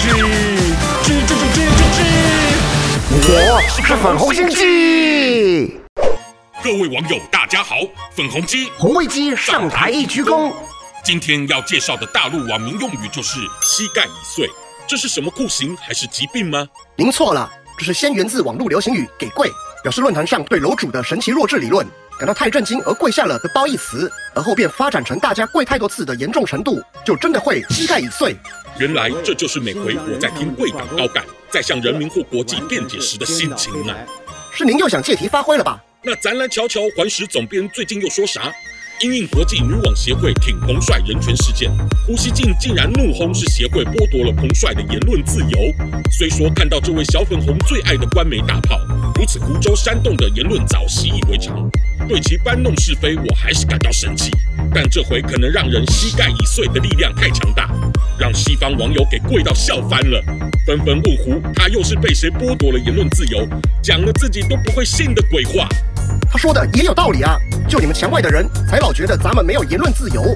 鸡，鸡鸡鸡鸡鸡鸡，我是粉红心鸡。各位网友，大家好，粉红鸡红卫鸡上台一鞠躬。今天要介绍的大陆网民用语就是膝盖已碎，这是什么酷刑还是疾病吗？您错了，这是先源自网络流行语“给跪”，表示论坛上对楼主的神奇弱智理论感到太震惊而跪下了的褒义词，而后便发展成大家跪太多次的严重程度，就真的会膝盖已碎。原来这就是每回我在听贵党高干在向人民或国际辩解时的心情啊！是您又想借题发挥了吧？那咱来瞧瞧环时总编最近又说啥？因应国际女网协会挺彭帅人权事件，胡锡进竟然怒轰是协会剥夺了彭帅的言论自由。虽说看到这位小粉红最爱的官媒大炮如此胡诌煽动的言论早习以为常，对其搬弄是非我还是感到生气。但这回可能让人膝盖已碎的力量太强大，让西方网友给跪到笑翻了，纷纷问胡他又是被谁剥夺了言论自由，讲了自己都不会信的鬼话。他说的也有道理啊，就你们墙外的人才老觉得咱们没有言论自由，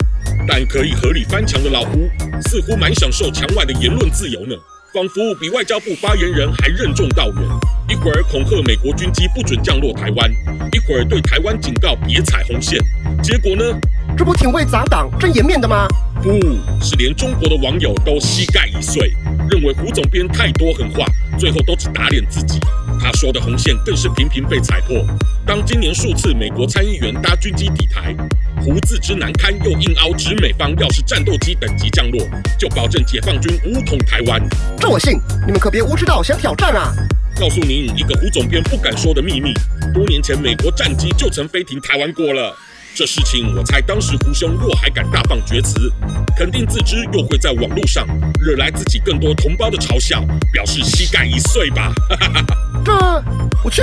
但可以合理翻墙的老胡似乎蛮享受墙外的言论自由呢，仿佛比外交部发言人还任重道远。一会儿恐吓美国军机不准降落台湾，一会儿对台湾警告别踩红线，结果呢？这不挺为咱党争颜面的吗？不是，连中国的网友都膝盖已碎，认为胡总编太多狠话，最后都只打脸自己。他说的红线更是频频被踩破。当今年数次美国参议员搭军机抵台，胡自知难堪，又硬凹指美方要是战斗机等级降落，就保证解放军武统台湾。这我信，你们可别无知到想挑战啊！告诉您一个胡总编不敢说的秘密：多年前美国战机就曾飞停台湾过了。这事情我猜当时胡兄若还敢大放厥词，肯定自知又会在网络上惹来自己更多同胞的嘲笑，表示膝盖一碎吧。这我去。